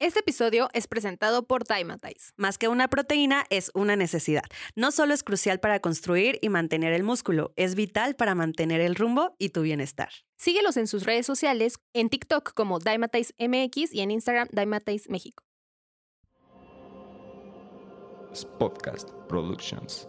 Este episodio es presentado por Dymatize. Más que una proteína, es una necesidad. No solo es crucial para construir y mantener el músculo, es vital para mantener el rumbo y tu bienestar. Síguelos en sus redes sociales, en TikTok como Dymatize MX y en Instagram Dymatize México. Podcast Productions.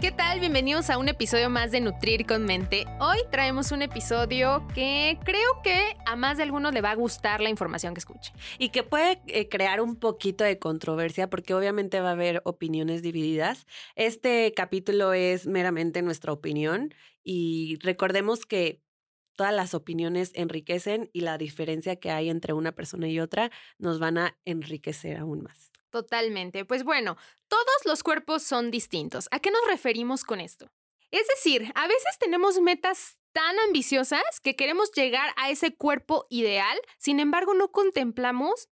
¿Qué tal? Bienvenidos a un episodio más de Nutrir con Mente. Hoy traemos un episodio que creo que a más de algunos le va a gustar la información que escuche. Y que puede eh, crear un poquito de controversia porque obviamente va a haber opiniones divididas. Este capítulo es meramente nuestra opinión y recordemos que todas las opiniones enriquecen y la diferencia que hay entre una persona y otra nos van a enriquecer aún más. Totalmente. Pues bueno, todos los cuerpos son distintos. ¿A qué nos referimos con esto? Es decir, a veces tenemos metas tan ambiciosas que queremos llegar a ese cuerpo ideal, sin embargo no contemplamos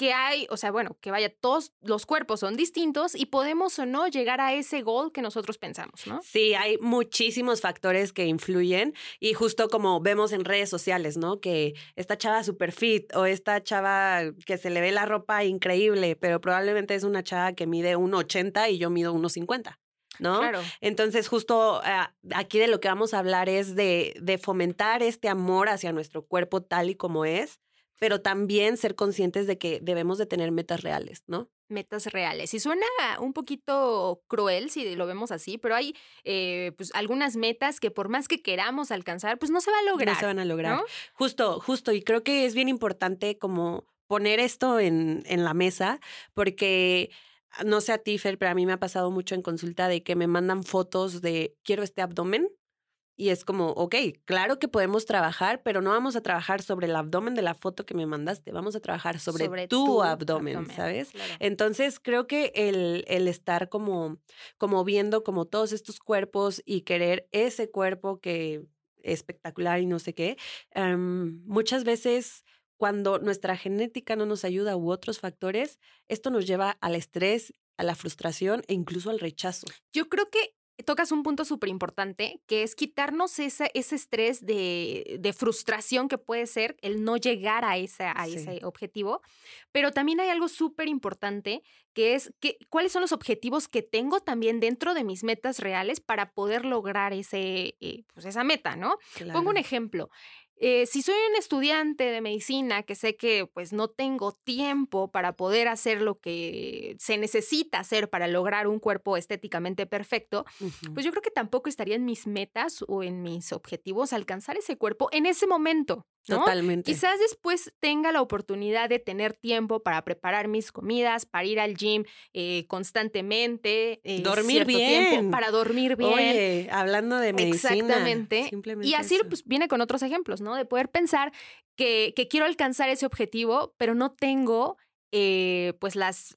que hay, o sea, bueno, que vaya, todos los cuerpos son distintos y podemos o no llegar a ese gol que nosotros pensamos, ¿no? Sí, hay muchísimos factores que influyen y justo como vemos en redes sociales, ¿no? Que esta chava super fit o esta chava que se le ve la ropa increíble, pero probablemente es una chava que mide 1,80 y yo mido 1,50. ¿no? Claro. Entonces, justo ah, aquí de lo que vamos a hablar es de, de fomentar este amor hacia nuestro cuerpo tal y como es, pero también ser conscientes de que debemos de tener metas reales, ¿no? Metas reales. Y suena un poquito cruel si lo vemos así, pero hay eh, pues algunas metas que por más que queramos alcanzar, pues no se va a lograr. No se van a lograr. ¿no? Justo, justo. Y creo que es bien importante como poner esto en, en la mesa, porque no sé a ti, Fer, pero a mí me ha pasado mucho en consulta de que me mandan fotos de quiero este abdomen y es como, ok, claro que podemos trabajar, pero no vamos a trabajar sobre el abdomen de la foto que me mandaste, vamos a trabajar sobre, Sobre tu, tu abdomen, abdomen, ¿sabes? claro. Entonces creo que el, el estar como, como viendo como todos estos cuerpos y querer ese cuerpo que espectacular y no sé qué, em, muchas veces cuando nuestra genética no nos ayuda u otros factores, esto nos lleva al estrés, a la frustración e incluso al rechazo. Yo creo que tocas un punto súper importante, que es quitarnos esa, ese estrés de, de frustración que puede ser el no llegar a, esa, a Sí. ese objetivo. Pero también hay algo súper importante, que es que, cuáles son los objetivos que tengo también dentro de mis metas reales para poder lograr ese, eh, pues esa meta, ¿no? Pongo un ejemplo. Eh, si soy un estudiante de medicina que sé que pues no tengo tiempo para poder hacer lo que se necesita hacer para lograr un cuerpo estéticamente perfecto, pues yo creo que tampoco estaría en mis metas o en mis objetivos alcanzar ese cuerpo en ese momento. ¿no? Totalmente. Quizás después tenga la oportunidad de tener tiempo para preparar mis comidas, para ir al gym eh, constantemente, eh, Dormir cierto tiempo, bien. para dormir bien. Oye, hablando de medicina. Exactamente. simplemente Y así eso. pues viene con otros ejemplos, ¿no? De poder pensar que, que quiero alcanzar ese objetivo, pero no tengo eh, pues las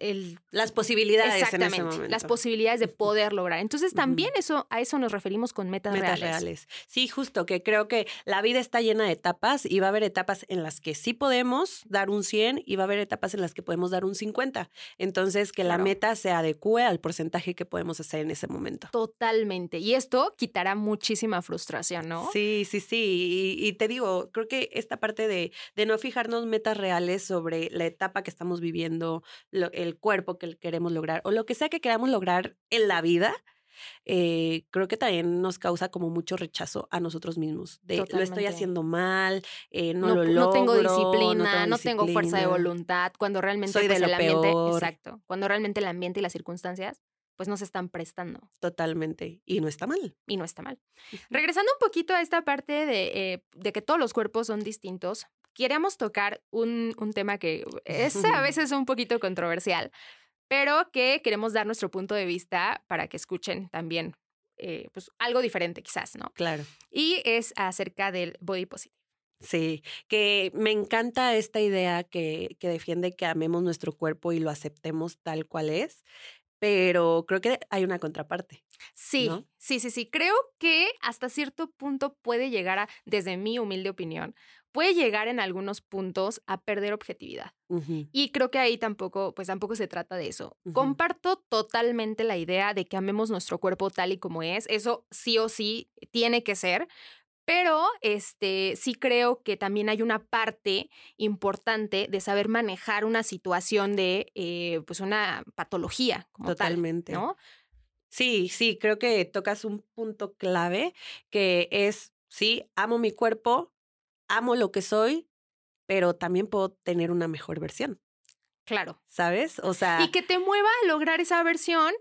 el las posibilidades en ese exactamente momento. las posibilidades de poder lograr. Entonces también eso a eso nos referimos con metas, metas reales. reales. Sí, justo que creo que la vida está llena de etapas y va a haber etapas en las que sí podemos dar un 100 y va a haber etapas en las que podemos dar un 50. Entonces, que Claro. la meta se adecue al porcentaje que podemos hacer en ese momento. Totalmente. Y esto quitará muchísima frustración, ¿no? Sí, sí, sí. Y, y te digo, creo que esta parte de, de no fijarnos metas reales sobre la etapa que estamos viviendo, lo- el cuerpo que queremos lograr o lo que sea que queramos lograr en la vida, eh, creo que también nos causa como mucho rechazo a nosotros mismos. De lo estoy haciendo mal, eh, no, No, lo logro. no tengo disciplina, no tengo, tengo fuerza de voluntad, cuando realmente Soy de pues, lo el ambiente, peor. exacto, cuando realmente el ambiente y las circunstancias pues no se están prestando Totalmente. Y no está mal. y no está mal. Regresando un poquito a esta parte de, eh, de que todos los cuerpos son distintos, queríamos tocar un, un tema que es a veces un poquito controversial, pero que queremos dar nuestro punto de vista para que escuchen también eh, pues algo diferente quizás, ¿no? Claro. Y es acerca del body positive. Sí, que me encanta esta idea que, que defiende que amemos nuestro cuerpo y lo aceptemos tal cual es, pero creo que hay una contraparte. Sí, ¿no? sí, sí, sí. Creo que hasta cierto punto puede llegar a, desde mi humilde opinión, puede llegar en algunos puntos a perder objetividad. Y creo que ahí tampoco, pues tampoco se trata de eso. Comparto totalmente la idea de que amemos nuestro cuerpo tal y como es. Eso sí o sí tiene que ser. Pero este sí creo que también hay una parte importante de saber manejar una situación de eh, pues una patología como Totalmente. tal, ¿no? Sí, sí, creo que tocas un punto clave que es, sí, amo mi cuerpo, amo lo que soy, pero también puedo tener una mejor versión, Claro. ¿sabes? O sea, Y que te mueva a lograr esa versión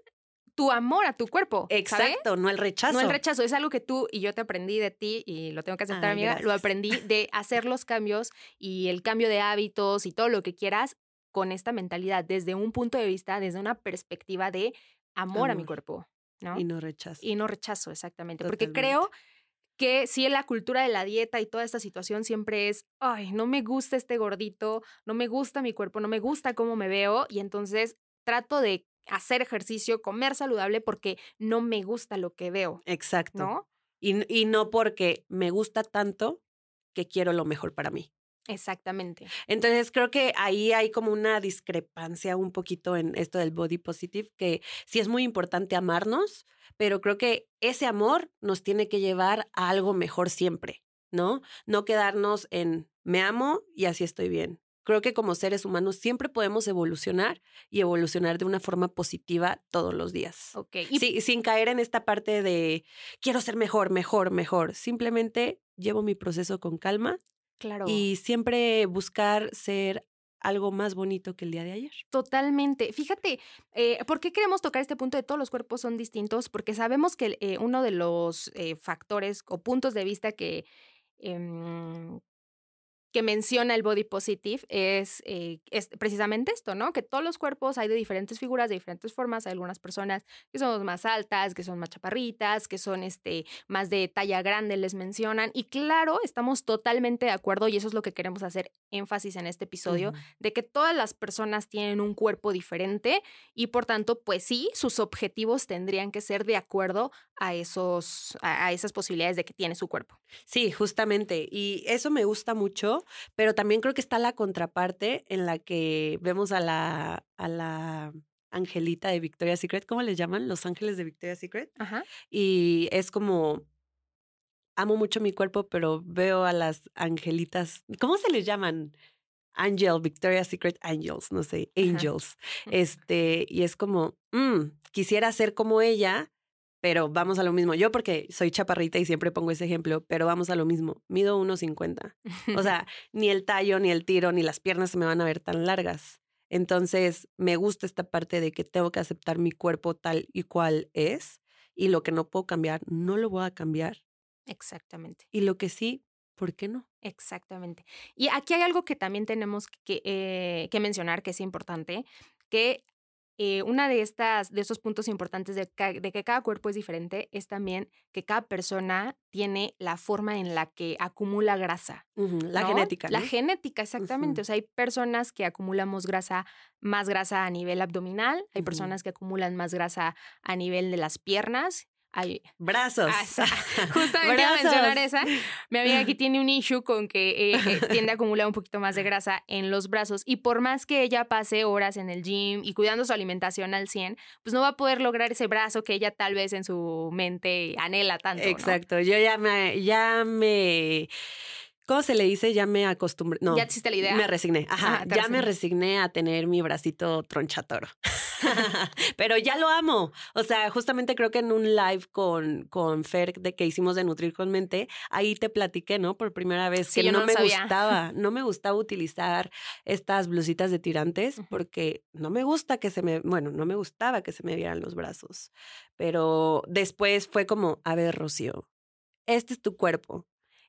tu amor a tu cuerpo. exacto, no el rechazo. No el rechazo, es algo que tú y yo te aprendí de ti y lo tengo que aceptar, Ay, amiga. Lo aprendí de hacer los cambios y el cambio de hábitos y todo lo que quieras con esta mentalidad, desde un punto de vista, desde una perspectiva de amor, a mi cuerpo, ¿no? Y no rechazo. Y no rechazo, exactamente. Porque creo que sí, la cultura de la dieta y toda esta situación siempre es, ay, no me gusta este gordito, no me gusta mi cuerpo, no me gusta cómo me veo y entonces trato de hacer ejercicio, comer saludable porque no me gusta lo que veo, Exacto. ¿no? Y, y no porque me gusta tanto que quiero lo mejor para mí. Exactamente. Entonces creo que ahí hay como una discrepancia un poquito en esto del body positive, que sí es muy importante amarnos, pero creo que ese amor nos tiene que llevar a algo mejor siempre, ¿no? No quedarnos en me amo y así estoy bien. Creo que como seres humanos siempre podemos evolucionar y evolucionar de una forma positiva todos los días. Ok. Y Sí, sin caer en esta parte de quiero ser mejor, mejor, mejor. Simplemente llevo mi proceso con calma claro. y siempre buscar ser algo más bonito que el día de ayer. Totalmente. Fíjate, eh, ¿por qué queremos tocar este punto de todos los cuerpos son distintos? Porque sabemos que eh, uno de los eh, factores o puntos de vista que, em, que menciona el body positive es, eh, es precisamente esto, ¿no? Que todos los cuerpos hay de diferentes figuras, de diferentes formas. Hay algunas personas que son más altas, que son más chaparritas, que son este, más de talla grande, les mencionan. Y claro, estamos totalmente de acuerdo y eso es lo que queremos hacer énfasis en este episodio, de que todas las personas tienen un cuerpo diferente y por tanto, pues sí, sus objetivos tendrían que ser de acuerdo a, esos, a, a esas posibilidades de que tiene su cuerpo. Sí, justamente. Y eso me gusta mucho, pero también creo que está la contraparte en la que vemos a la, a la Angelita de Victoria's Secret. ¿Cómo les llaman? Los ángeles de Victoria's Secret. Ajá. Y es como, amo mucho mi cuerpo, pero veo a las angelitas, ¿cómo se les llaman? Angel, Victoria's Secret Angels, no sé, Ajá. Angels. Este, y es como, mm, quisiera ser como ella, pero vamos a lo mismo. Yo porque soy chaparrita y siempre pongo ese ejemplo, pero vamos a lo mismo. Mido 1.50. O sea, ni el tallo, ni el tiro, ni las piernas se me van a ver tan largas. Entonces, me gusta esta parte de que tengo que aceptar mi cuerpo tal y cual es y lo que no puedo cambiar, no lo voy a cambiar. Exactamente. Y lo que sí, ¿por qué no? Exactamente. Y aquí hay algo que también tenemos que, eh, que mencionar que es importante, que eh, una de estas, de estos puntos importantes de, de que cada cuerpo es diferente es también que cada persona tiene la forma en la que acumula grasa. La ¿no? genética. La genética, exactamente. O sea, hay personas que acumulamos grasa, más grasa a nivel abdominal, hay personas que acumulan más grasa a nivel de las piernas. Hay, Brazos. Esa- Justamente a mencionar esa. Mi amiga aquí tiene un issue con que eh, eh, tiende a acumular un poquito más de grasa en los brazos y por más que ella pase horas en el gym y cuidando su alimentación al 100, pues no va a poder lograr ese brazo que ella tal vez en su mente anhela tanto. ¿no? Exacto. Yo ya me, ya me, ¿cómo se le dice? Ya me acostumbré. No. ¿Ya te hiciste la idea? Me resigné. Ajá. Ah, ya me resigné a tener mi bracito tronchatoro. Pero ya lo amo. O sea, justamente creo que en un live con, con Fer de que hicimos de Nutrir con Mente, ahí te platiqué, ¿no? Por primera vez Sí, que yo no, me sabía. gustaba, no me gustaba utilizar estas blusitas de tirantes porque no me gusta que se me, bueno, no me gustaba que se me vieran los brazos. Pero después fue como, a ver, Rocío, este es tu cuerpo.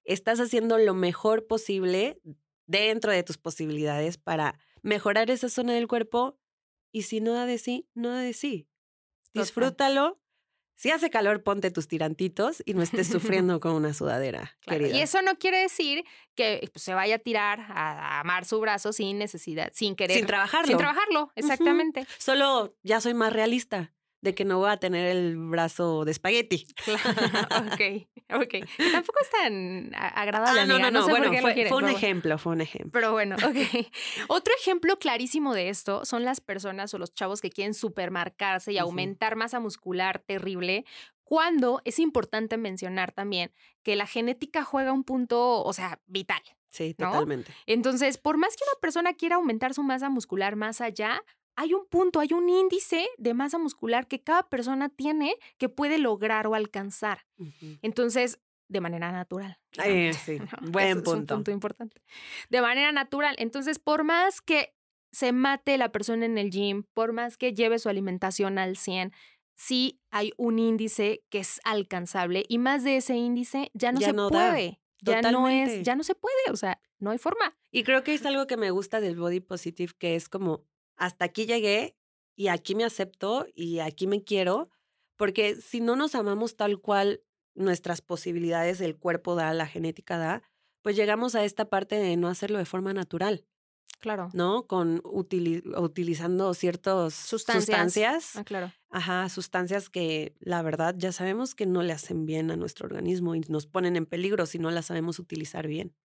Estás haciendo lo mejor posible dentro de tus posibilidades para mejorar esa zona del cuerpo y si no da de sí, no da de sí. Disfrútalo, Si hace calor, ponte tus tirantitos y no estés sufriendo con una sudadera, Claro, querida. Y eso no quiere decir que pues, se vaya a tirar a, a amar su brazo sin necesidad, sin querer. Sin trabajarlo. Sin trabajarlo, exactamente. Solo ya soy más realista de que no voy a tener el brazo de espagueti. Claro, ok, ok. Tampoco es tan agradable, Ah, no, amiga, no, no. sé por bueno, fue, un pero- ejemplo, fue un ejemplo. Pero bueno, ok. Otro ejemplo clarísimo de esto son las personas o los chavos que quieren supermarcarse y aumentar masa muscular terrible, cuando es importante mencionar también que la genética juega un punto, o sea, vital. Sí, ¿no? totalmente. Entonces, por más que una persona quiera aumentar su masa muscular más allá, hay un punto, hay un índice de masa muscular que cada persona tiene que puede lograr o alcanzar. Entonces, de manera natural. Eh, sí, ¿no? buen Ese Es un punto. punto importante. De manera natural. Entonces, por más que se mate la persona en el gym, por más que lleve su alimentación al 100, sí hay un índice que es alcanzable y más de ese índice ya no Ya se no da. puede. Ya no es, ya no se puede, o sea, no hay forma. Y creo que es algo que me gusta del body positive, que es como, hasta aquí llegué y aquí me acepto y aquí me quiero, porque si no nos amamos tal cual nuestras posibilidades el cuerpo da, la genética da, pues llegamos a esta parte de no hacerlo de forma natural, Claro. ¿no? Con utili- utilizando ciertas Sustancias. sustancias Ah, claro. Ajá, sustancias que la verdad ya sabemos que no le hacen bien a nuestro organismo y nos ponen en peligro si no las sabemos utilizar bien,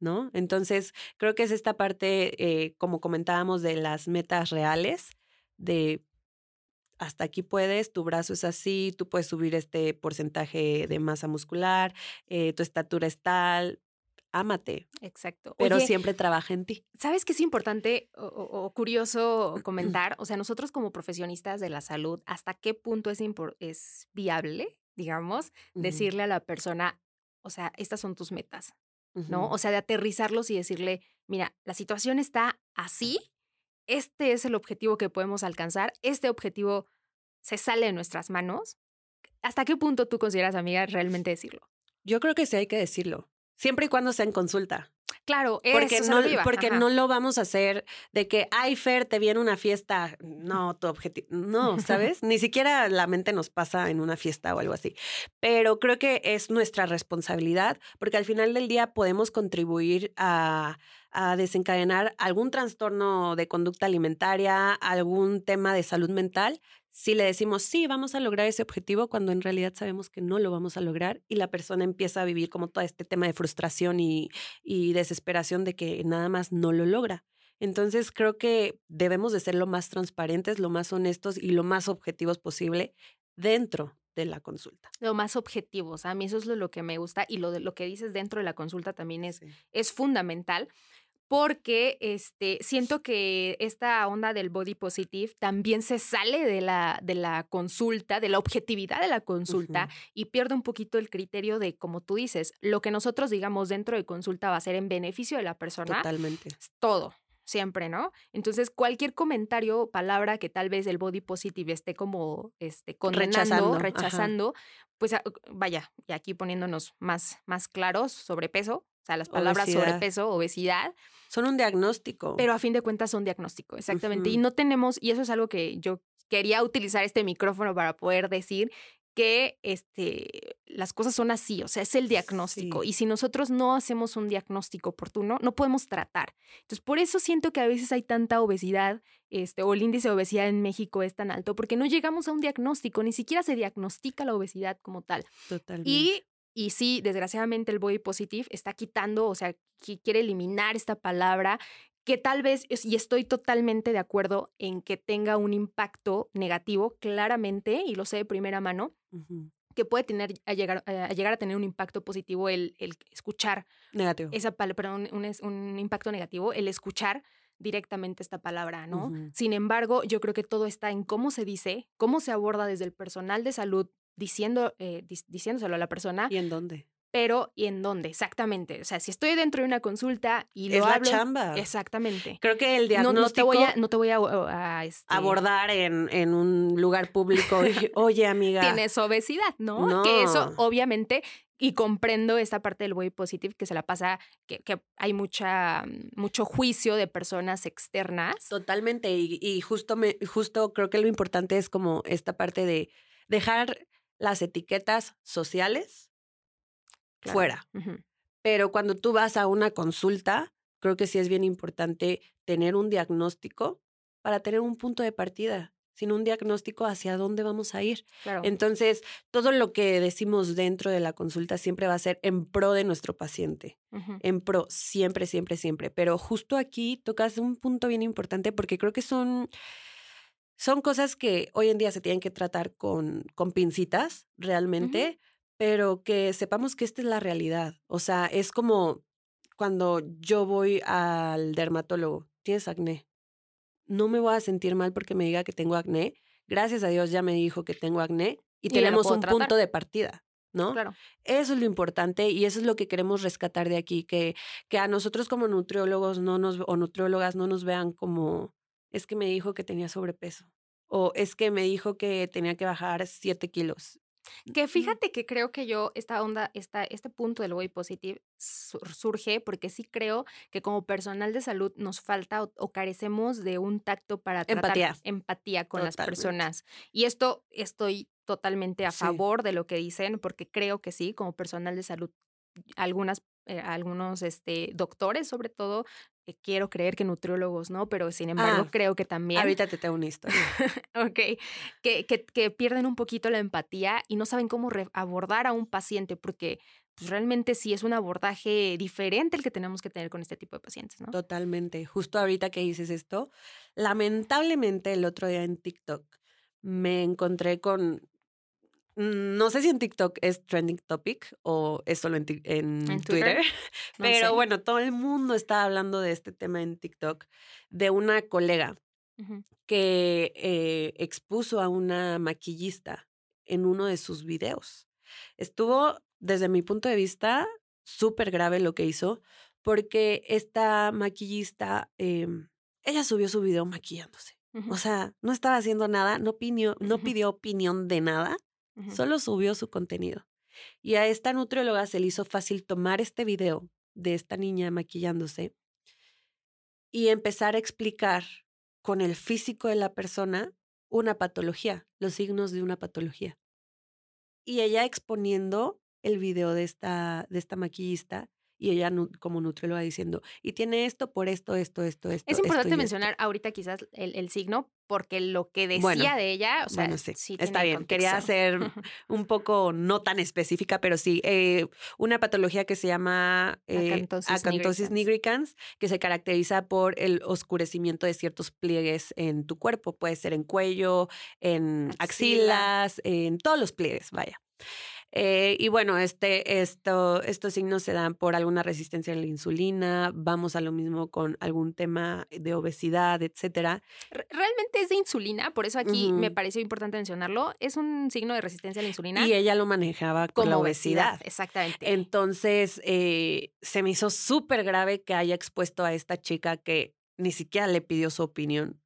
¿no? Entonces, creo que es esta parte, eh, como comentábamos, de las metas reales, de hasta aquí puedes, tu brazo es así, tú puedes subir este porcentaje de masa muscular, eh, tu estatura es tal, ámate, Exacto. pero Oye, siempre trabaja en ti. ¿Sabes qué es importante o, curioso comentar? O sea, nosotros como profesionistas de la salud, ¿hasta qué punto es, es viable, digamos, decirle a la persona, o sea, estas son tus metas, ¿no? O sea, de aterrizarlos y decirle, mira, la situación está así, este es el objetivo que podemos alcanzar, este objetivo se sale de nuestras manos. ¿Hasta qué punto tú consideras, amiga, realmente decirlo? Yo creo que sí hay que decirlo, siempre y cuando sea en consulta. Claro, Porque, eso es a no, porque ajá. no lo vamos a hacer de que, ay, Fer, te viene una fiesta. No, tu objetivo. No, ¿sabes? Ni siquiera la mente nos pasa en una fiesta o algo así. Pero creo que es nuestra responsabilidad, porque al final del día podemos contribuir a, a desencadenar algún trastorno de conducta alimentaria, algún tema de salud mental. Si le decimos, sí, vamos a lograr ese objetivo, cuando en realidad sabemos que no lo vamos a lograr y la persona empieza a vivir como todo este tema de frustración y, y desesperación de que nada más no lo logra. Entonces creo que debemos de ser lo más transparentes, lo más honestos y lo más objetivos posible dentro de la consulta. lo más objetivos. A mí eso es lo, lo que me gusta y lo, de, lo que dices dentro de la consulta también es, Sí. es fundamental porque este, siento que esta onda del body positive también se sale de la, de la consulta, de la objetividad de la consulta y pierde un poquito el criterio de, como tú dices, lo que nosotros digamos dentro de consulta va a ser en beneficio de la persona Totalmente. todo, siempre, ¿no? Entonces, cualquier comentario o palabra que tal vez el body positive esté como este, condenando, Rechazando, ajá. pues a- vaya, y aquí poniéndonos más, más claros, sobrepeso, o sea, las palabras Obesidad. sobrepeso, obesidad, Son un diagnóstico. pero a fin de cuentas son diagnóstico, exactamente. Y no tenemos, y eso es algo que yo quería utilizar este micrófono para poder decir que este, las cosas son así, o sea, es el diagnóstico. Sí. Y si nosotros no hacemos un diagnóstico oportuno, no podemos tratar. Entonces, por eso siento que a veces hay tanta obesidad, este, o el índice de obesidad en México es tan alto, porque no llegamos a un diagnóstico, ni siquiera se diagnostica la obesidad como tal. Totalmente. Y, y sí, desgraciadamente el body positive está quitando, o sea, qui- quiere eliminar esta palabra que tal vez, y estoy totalmente de acuerdo en que tenga un impacto negativo, claramente, y lo sé de primera mano, que puede tener, a llegar, a llegar a tener un impacto positivo el, el escuchar Negativo. esa palabra, perdón, un, un impacto negativo, el escuchar directamente esta palabra, ¿no? Sin embargo, yo creo que todo está en cómo se dice, cómo se aborda desde el personal de salud, diciendo, eh, dis- diciéndoselo a la persona, ¿Y en dónde? pero ¿y en dónde? Exactamente. O sea, si estoy dentro de una consulta y lo Es la hablo, chamba. Exactamente. Creo que el No, diagnóstico no te voy a, no te voy a, a, este, abordar en, en un lugar público. y, Oye, amiga. Tienes obesidad, ¿no? Que eso, No. obviamente, y comprendo esta parte del body positive que se la pasa, que, que hay mucha, mucho juicio de personas externas. Totalmente. Y, y justo, me, justo creo que lo importante es como esta parte de dejar las etiquetas sociales Claro. fuera. Pero cuando tú vas a una consulta, creo que sí es bien importante tener un diagnóstico para tener un punto de partida. Sin un diagnóstico, ¿hacia dónde vamos a ir? Claro. Entonces, todo lo que decimos dentro de la consulta siempre va a ser en pro de nuestro paciente. En pro, siempre, siempre, siempre. Pero justo aquí tocas un punto bien importante porque creo que son, son cosas que hoy en día se tienen que tratar con, con pincitas, realmente, pero que sepamos que esta es la realidad. O sea, es como cuando yo voy al dermatólogo, tienes acné. No me voy a sentir mal porque me diga que tengo acné. Gracias a Dios ya me dijo que tengo acné y, tenemos un tratar. punto de partida, ¿no? Claro. Eso es lo importante y eso es lo que queremos rescatar de aquí, que, que a nosotros como nutriólogos no nos, o nutriólogas no nos vean como, es que me dijo que tenía sobrepeso o es que me dijo que tenía que bajar siete kilos. Que fíjate que creo que yo, esta onda, esta, este punto del body positive sur- surge porque sí creo que como personal de salud nos falta o, o carecemos de un tacto para tratar Empatía. empatía con las personas. Y esto estoy totalmente a Sí. favor de lo que dicen porque creo que sí, como personal de salud, algunas, eh, algunos este, doctores sobre todo, eh, quiero creer que nutriólogos, ¿no? Pero sin embargo Ah, creo que también... Ahorita te tengo una historia. Ok, que, que, que pierden un poquito la empatía y no saben cómo abordar a un paciente, porque pues, realmente sí es un abordaje diferente el que tenemos que tener con este tipo de pacientes, ¿no? Totalmente. Justo ahorita que dices esto, lamentablemente el otro día en TikTok me encontré con, no sé si en TikTok es trending topic o es solo en, en ¿En Twitter, Twitter? No pero sé. bueno, todo el mundo está hablando de este tema en TikTok de una colega que eh, expuso a una maquillista en uno de sus videos. Estuvo, desde mi punto de vista, súper grave lo que hizo, porque esta maquillista, em, ella subió su video maquillándose. O sea, no estaba haciendo nada, no, pidió- no pidió opinión de nada, solo subió su contenido. Y a esta nutrióloga se le hizo fácil tomar este video de esta niña maquillándose y empezar a explicar con el físico de la persona una patología, los signos de una patología. Y ella exponiendo el video de esta, de esta maquillista y ella como nutrióloga diciendo, y tiene esto por esto, esto, esto, esto. Es importante y esto". mencionar ahorita quizás el, el signo, porque lo que decía Bueno, de ella, o sea, bueno, sí, sí está bien. Quería hacer un poco no tan específica, pero sí, eh, una patología que se llama eh, Acantosis acantosis nigricans. nigricans, que se caracteriza por el oscurecimiento de ciertos pliegues en tu cuerpo. Puede ser en cuello, en Axila. axilas, en todos los pliegues, vaya. Eh, y bueno, este, esto, estos signos se dan por alguna resistencia a la insulina, vamos a lo mismo con algún tema de obesidad, etcétera. Re- Realmente es de insulina, por eso aquí me pareció importante mencionarlo. Es un signo de resistencia a la insulina. Y ella lo manejaba con la obesidad. Exactamente. Entonces, eh, se me hizo súper grave que haya expuesto a esta chica que ni siquiera le pidió su opinión,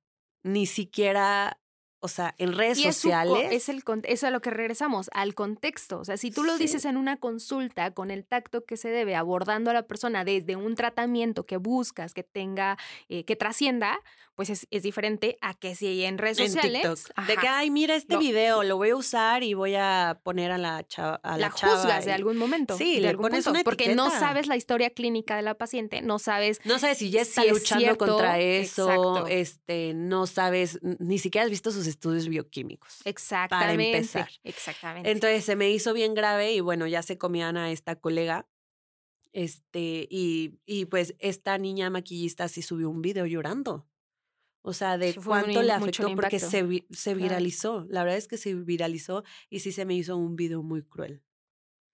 ni siquiera, o sea, en redes Y es, su sociales. es el es a lo que regresamos, al contexto. O sea, si tú lo Sí. dices en una consulta con el tacto que se debe, abordando a la persona desde un tratamiento que buscas, que tenga, eh, que trascienda, pues es, es diferente a que si en redes en sociales. TikTok. De que, ay, mira este video, lo voy a usar y voy a poner a la chava. A la, la chava juzgas de algún momento. Sí, de le algún pones punto, una Porque no sabes la historia clínica de la paciente, no sabes No sabes si ya está Si luchando contra eso, exacto. este, no sabes, ni siquiera has visto sus estudios bioquímicos. exactamente. empezar. Exactamente. Entonces se me hizo bien grave y bueno, ya se comían a esta colega. Este, y, y pues esta niña maquillista sí subió un video llorando. O sea, de fue cuánto le afectó porque se, vi- se Claro. viralizó. La verdad es que se viralizó y sí se me hizo un video muy cruel.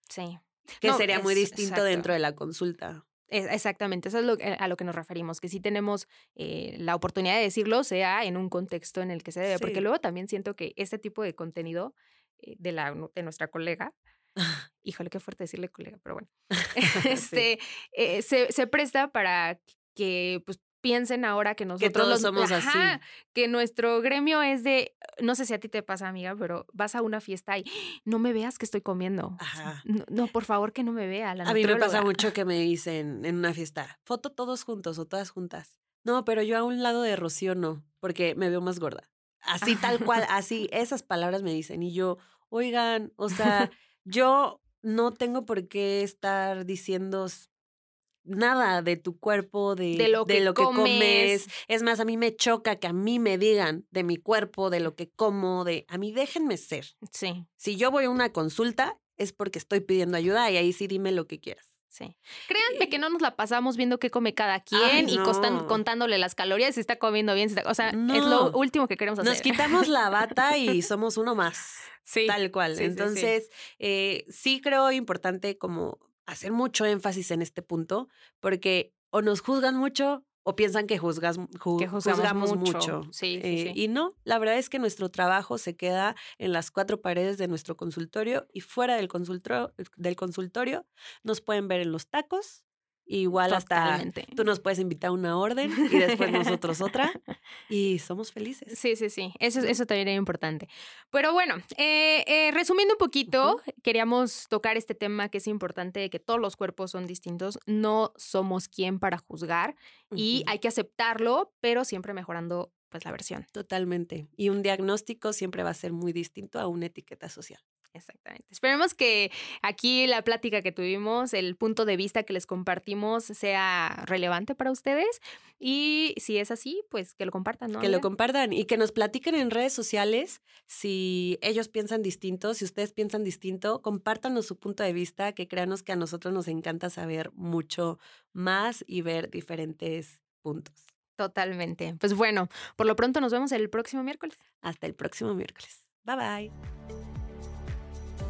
sí. Que No, sería muy distinto exacto. dentro de la consulta. Es- Exactamente, eso es lo, que- a lo que nos referimos, que sí tenemos eh, la oportunidad de decirlo, sea en un contexto en el que se debe, porque luego también siento que este tipo de contenido eh, de, la, de nuestra colega, híjole, qué fuerte decirle colega, pero bueno, Sí. este, eh, se, se presta para que pues, piensen ahora que nosotros todos los- somos así. Que nuestro gremio es de, no sé si a ti te pasa, amiga, pero vas a una fiesta y no me veas que estoy comiendo. Ajá. No, no, por favor que no me vea. La A mí me pasa mucho que me dicen en una fiesta, foto todos juntos o todas juntas. No, pero yo a un lado de Rocío no, porque me veo más gorda. Así tal cual, así, esas palabras me dicen. Y yo, oigan, o sea, yo no tengo por qué estar diciendo nada de tu cuerpo, de, De lo que comes. comes. Es más, a mí me choca que a mí me digan de mi cuerpo, de lo que como, de a mí déjenme ser. Sí, Si yo voy a una consulta es porque estoy pidiendo ayuda y ahí sí dime lo que quieras. sí. Créanme que no nos la pasamos viendo qué come cada quien y costan- contándole las calorías, si está comiendo bien, si está, o sea, es lo último que queremos hacer. Nos quitamos la bata y somos uno más. sí. Tal cual. sí, sí, sí. Entonces, eh, sí creo importante como hacer mucho énfasis en este punto, porque o nos juzgan mucho o piensan que, juzgas, ju- Que juzgamos juzgamos, mucho. mucho. Sí, sí, Eh, sí. Y no, la verdad es que nuestro trabajo se queda en las cuatro paredes de nuestro consultorio y fuera del consultorio, del consultorio nos pueden ver en los tacos. Igual hasta tú nos puedes invitar a una orden y después nosotros otra y somos felices. Sí, sí, sí. Eso, eso también es importante. Pero bueno, eh, eh, resumiendo un poquito, queríamos tocar este tema que es importante, de que todos los cuerpos son distintos. No somos quien para juzgar y hay que aceptarlo, pero siempre mejorando pues la versión. Totalmente. Y un diagnóstico siempre va a ser muy distinto a una etiqueta social. Exactamente. Esperemos que aquí la plática que tuvimos, el punto de vista que les compartimos sea relevante para ustedes y si es así, pues que lo compartan, ¿no? Que lo compartan y que nos platiquen en redes sociales si ellos piensan distinto, si ustedes piensan distinto, compártanos su punto de vista, que créanos que a nosotros nos encanta saber mucho más y ver diferentes puntos. Totalmente. Pues bueno, por lo pronto nos vemos el próximo miércoles. Hasta el próximo miércoles. Bye bye.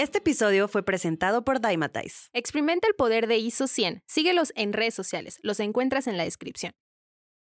Este episodio fue presentado por Dymatize. Experimenta el poder de ISO 100. Síguelos en redes sociales. Los encuentras en la descripción.